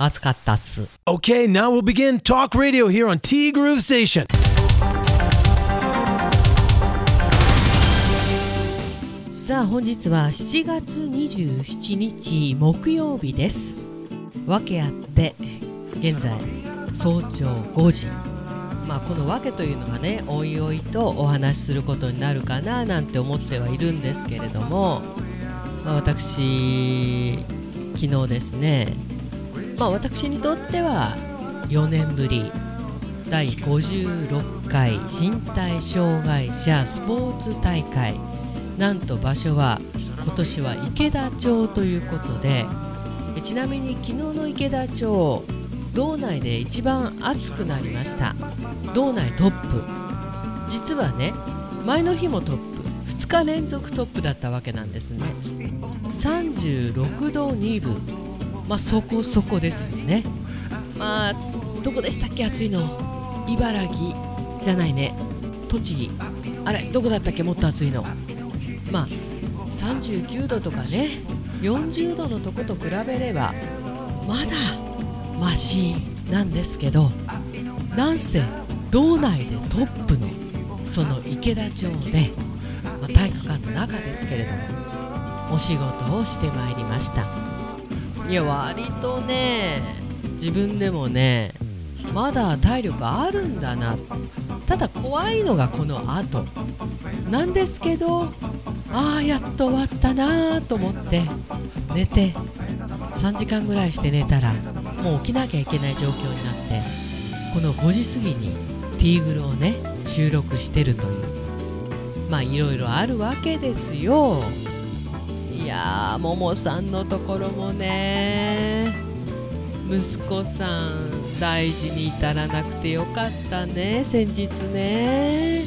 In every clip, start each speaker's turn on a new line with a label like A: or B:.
A: 暑かったっす。
B: Okay, now we'll begin Talk Radio here on T Groove Station.
A: さあ本日は7月27日木曜日です。訳あって現在早朝5時。まあこの訳というのはねおいおいとお話しすることになるかななんて思ってはいるんですけれども、まあ、私昨日ですねまあ私にとっては4年ぶり第56回身体障害者スポーツ大会。なんと場所は今年は池田町ということでちなみに昨日の池田町道内で一番暑くなりました。道内トップ。実はね前の日もトップ。2日連続トップだったわけなんですね。36度2分。まあそこそこですよね。まあどこでしたっけ暑いの？茨城じゃないね。栃木。あれどこだったっけ？もっと暑いの。まあ39度とかね。40度のとこと比べればまだマシなんですけどなんせ道内でトップのその池田町で、まあ、体育館の中ですけれどもお仕事をしてまいりました。いや割とね自分でもねまだ体力あるんだな。ただ怖いのがこの後。なんですけどああやっと終わったなと思って寝て3時間ぐらいして寝たらもう起きなきゃいけない状況になってこの5時過ぎにティーグルをね収録してるという。まあいろいろあるわけですよ。やーももさんのところもね息子さん大事に至らなくてよかったね先日ね。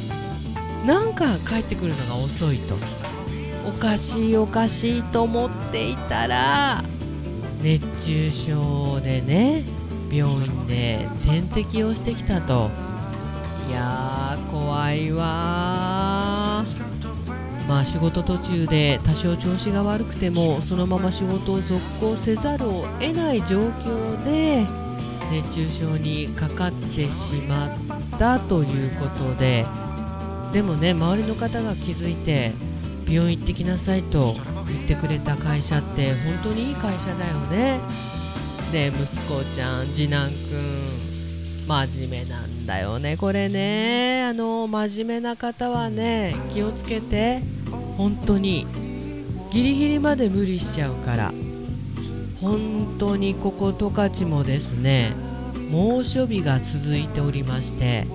A: なんか帰ってくるのが遅いとおかしいおかしいと思っていたら熱中症でね病院で点滴をしてきたと。いやー怖いわまあ仕事途中で多少調子が悪くてもそのまま仕事を続行せざるを得ない状況で熱中症にかかってしまったということででもね周りの方が気づいて病院行ってきなさいと言ってくれた会社って本当にいい会社だよね。で息子ちゃん次男くん真面目なんだよねこれね。あの真面目な方はね気をつけて。本当にギリギリまで無理しちゃうから本当にここ十勝もですね猛暑日が続いておりまして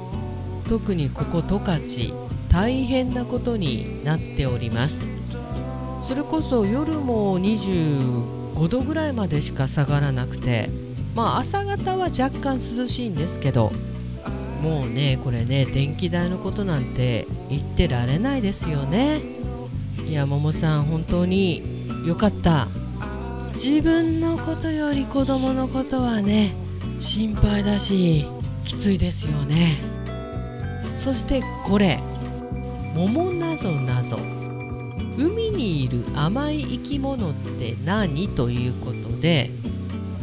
A: 特にここ十勝大変なことになっております。それこそ夜も25度ぐらいまでしか下がらなくてまあ朝方は若干涼しいんですけどもうねこれね電気代のことなんて言ってられないですよね。いやももさん本当によかった。自分のことより子供のことはね心配だしきついですよね。そしてこれ桃なぞなぞ。海にいる甘い生き物って何？ということで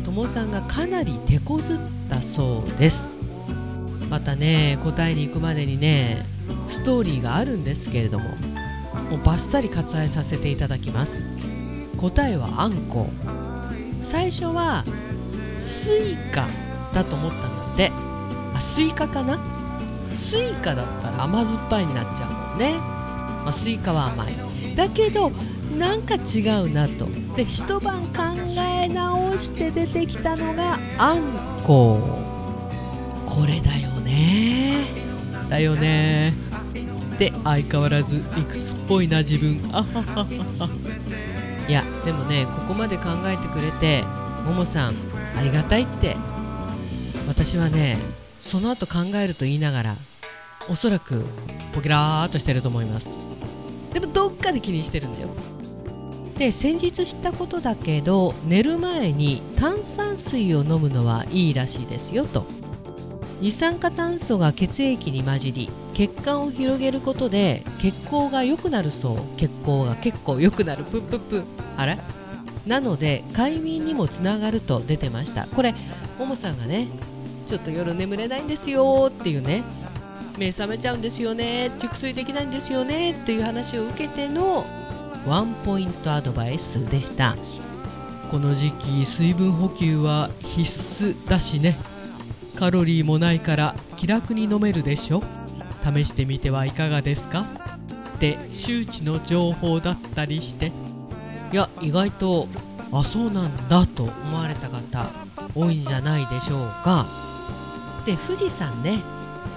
A: ともさんがかなり手こずったそうです。またね答えに行くまでにねストーリーがあるんですけれども。もうバッサリ割愛させていただきます。答えはあんこ。最初はスイカだと思ったんだって。あスイカかな？スイカだったら甘酸っぱいになっちゃうもんね、まあ、スイカは甘い。だけどなんか違うなと。で一晩考え直して出てきたのがあんこ。これだよね。だよね。で相変わらず理屈っぽいな自分。いやでもねここまで考えてくれてももさんありがたいって。私はねその後考えると言いながらおそらくポキラーっとしてると思います。でもどっかで気にしてるんだよ。で先日知ったことだけど寝る前に炭酸水を飲むのはいいらしいですよと。二酸化炭素が血液に混じり血管を広げることで血行が良くなるそう。血行が結構良くなる。プップップあれ？なので快眠にもつながると出てました。これももさんがねちょっと夜眠れないんですよっていうね。目覚めちゃうんですよね。熟睡できないんですよね。っていう話を受けてのワンポイントアドバイスでした。この時期水分補給は必須だしね。カロリーもないから気楽に飲めるでしょ。試してみてはいかがですか？って周知の情報だったりして。いや意外とあそうなんだと思われた方多いんじゃないでしょうか。で富士山ね。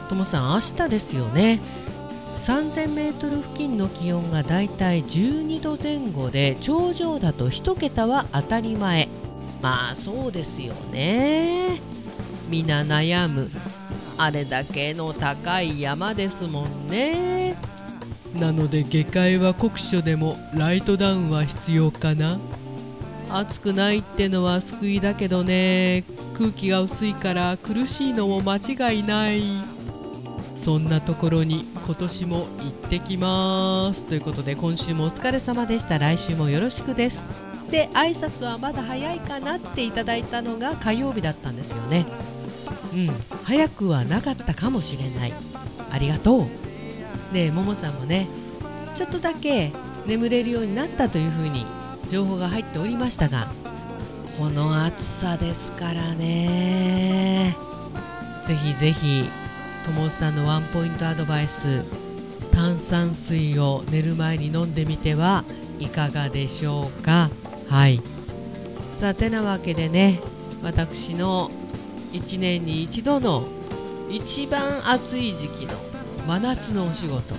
A: ともさん明日ですよね。3000m 付近の気温がだいたい12度前後で頂上だと1桁は当たり前。まあそうですよね。みんな悩む。あれだけの高い山ですもんね。なので下界は酷暑でもライトダウンは必要かな。暑くないってのは救いだけどね。空気が薄いから苦しいのも間違いない。そんなところに今年も行ってきます。ということで今週もお疲れ様でした。来週もよろしくです。で挨拶はまだ早いかなっていただいたのが火曜日だったんですよねうん早くはなかったかもしれない。ありがとう。でももさんもねちょっとだけ眠れるようになったというふうに情報が入っておりましたがこの暑さですからね。ぜひぜひともさんのワンポイントアドバイス炭酸水を寝る前に飲んでみてはいかがでしょうか。はい。さあてなわけでね私の1年に一度の一番暑い時期の真夏のお仕事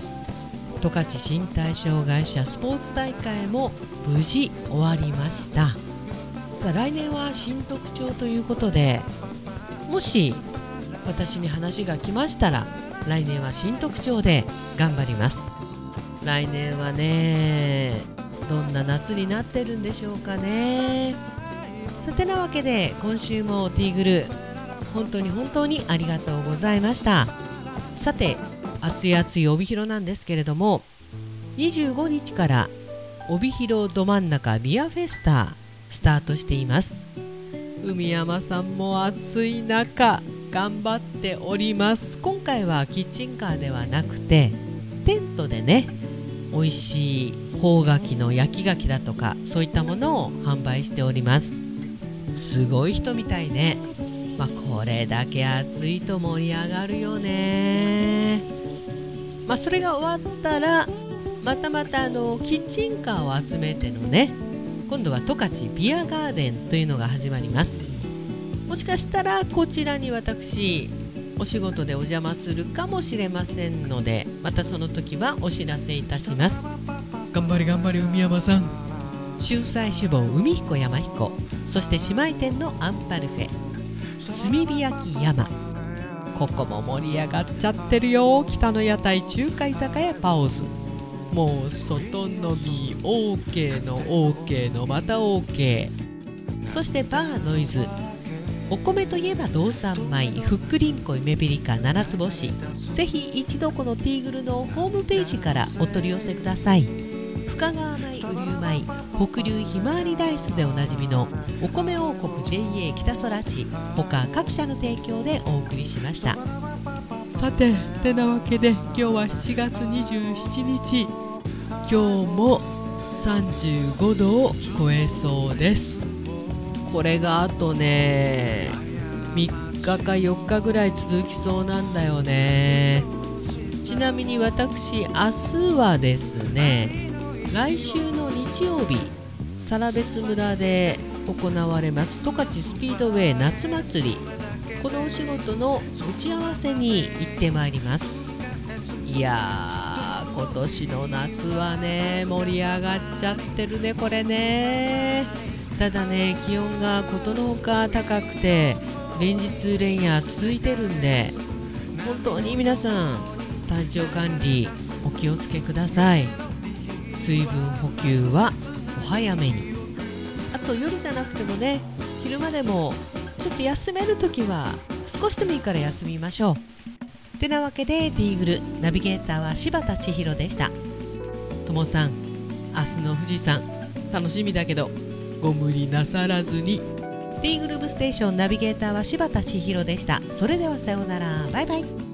A: 十勝身体障害者スポーツ大会も無事終わりました。さあ来年は新特徴ということでもし私に話が来ましたら来年は新特徴で頑張ります。来年はねどんな夏になってるんでしょうかね。さてなわけで今週もティーグル本当に本当にありがとうございました。さて熱い熱い帯広なんですけれども25日から帯広ど真ん中ビアフェスタスタートしています。海山さんも暑い中頑張っております。今回はキッチンカーではなくてテントでね美味しい邦牡蠣の焼き牡蠣だとかそういったものを販売しております。すごい人みたいね。まあ、これだけ暑いと盛り上がるよね。まあ、それが終わったらまたまたあのキッチンカーを集めてのね今度は十勝ビアガーデンというのが始まります。もしかしたらこちらに私お仕事でお邪魔するかもしれませんのでまたその時はお知らせいたします。頑張れ頑張れ海山さん。春菜志望海彦山彦そして姉妹店のアンパルフェ炭火焼き山。ここも盛り上がっちゃってるよ。北の屋台中華居酒屋パオズもう外飲み OK の OK のまた OK そしてバーノイズ。お米といえば道産米ふっくりんこ夢ピリカ七つ星。ぜひ一度このティーグルのホームページからお取り寄せください。深川米雨竜米北流ひまわりライスでおなじみのお米王国 JA 北空地他各社の提供でお送りしました。さててなわけで今日は7月27日。今日も35度を超えそうです。これがあとね3日か4日ぐらい続きそうなんだよね。ちなみに私明日はですね来週の日曜日更別村で行われます。十勝スピードウェイ夏祭り。このお仕事の打ち合わせに行ってまいります。いやー今年の夏はね盛り上がっちゃってるねこれね。ただね気温がことのほか高くて連日連夜続いてるんで本当に皆さん体調管理お気をつけください。水分補給はお早めに。あと夜じゃなくてもね昼間でもちょっと休める時は少しでもいいから休みましょう。てなわけでティーグルナビゲーターは柴田千尋でした。ともさん明日の富士山楽しみだけどご無理なさらずに。T グループステーションナビゲーターは柴田千尋でした。それではさようなら。バイバイ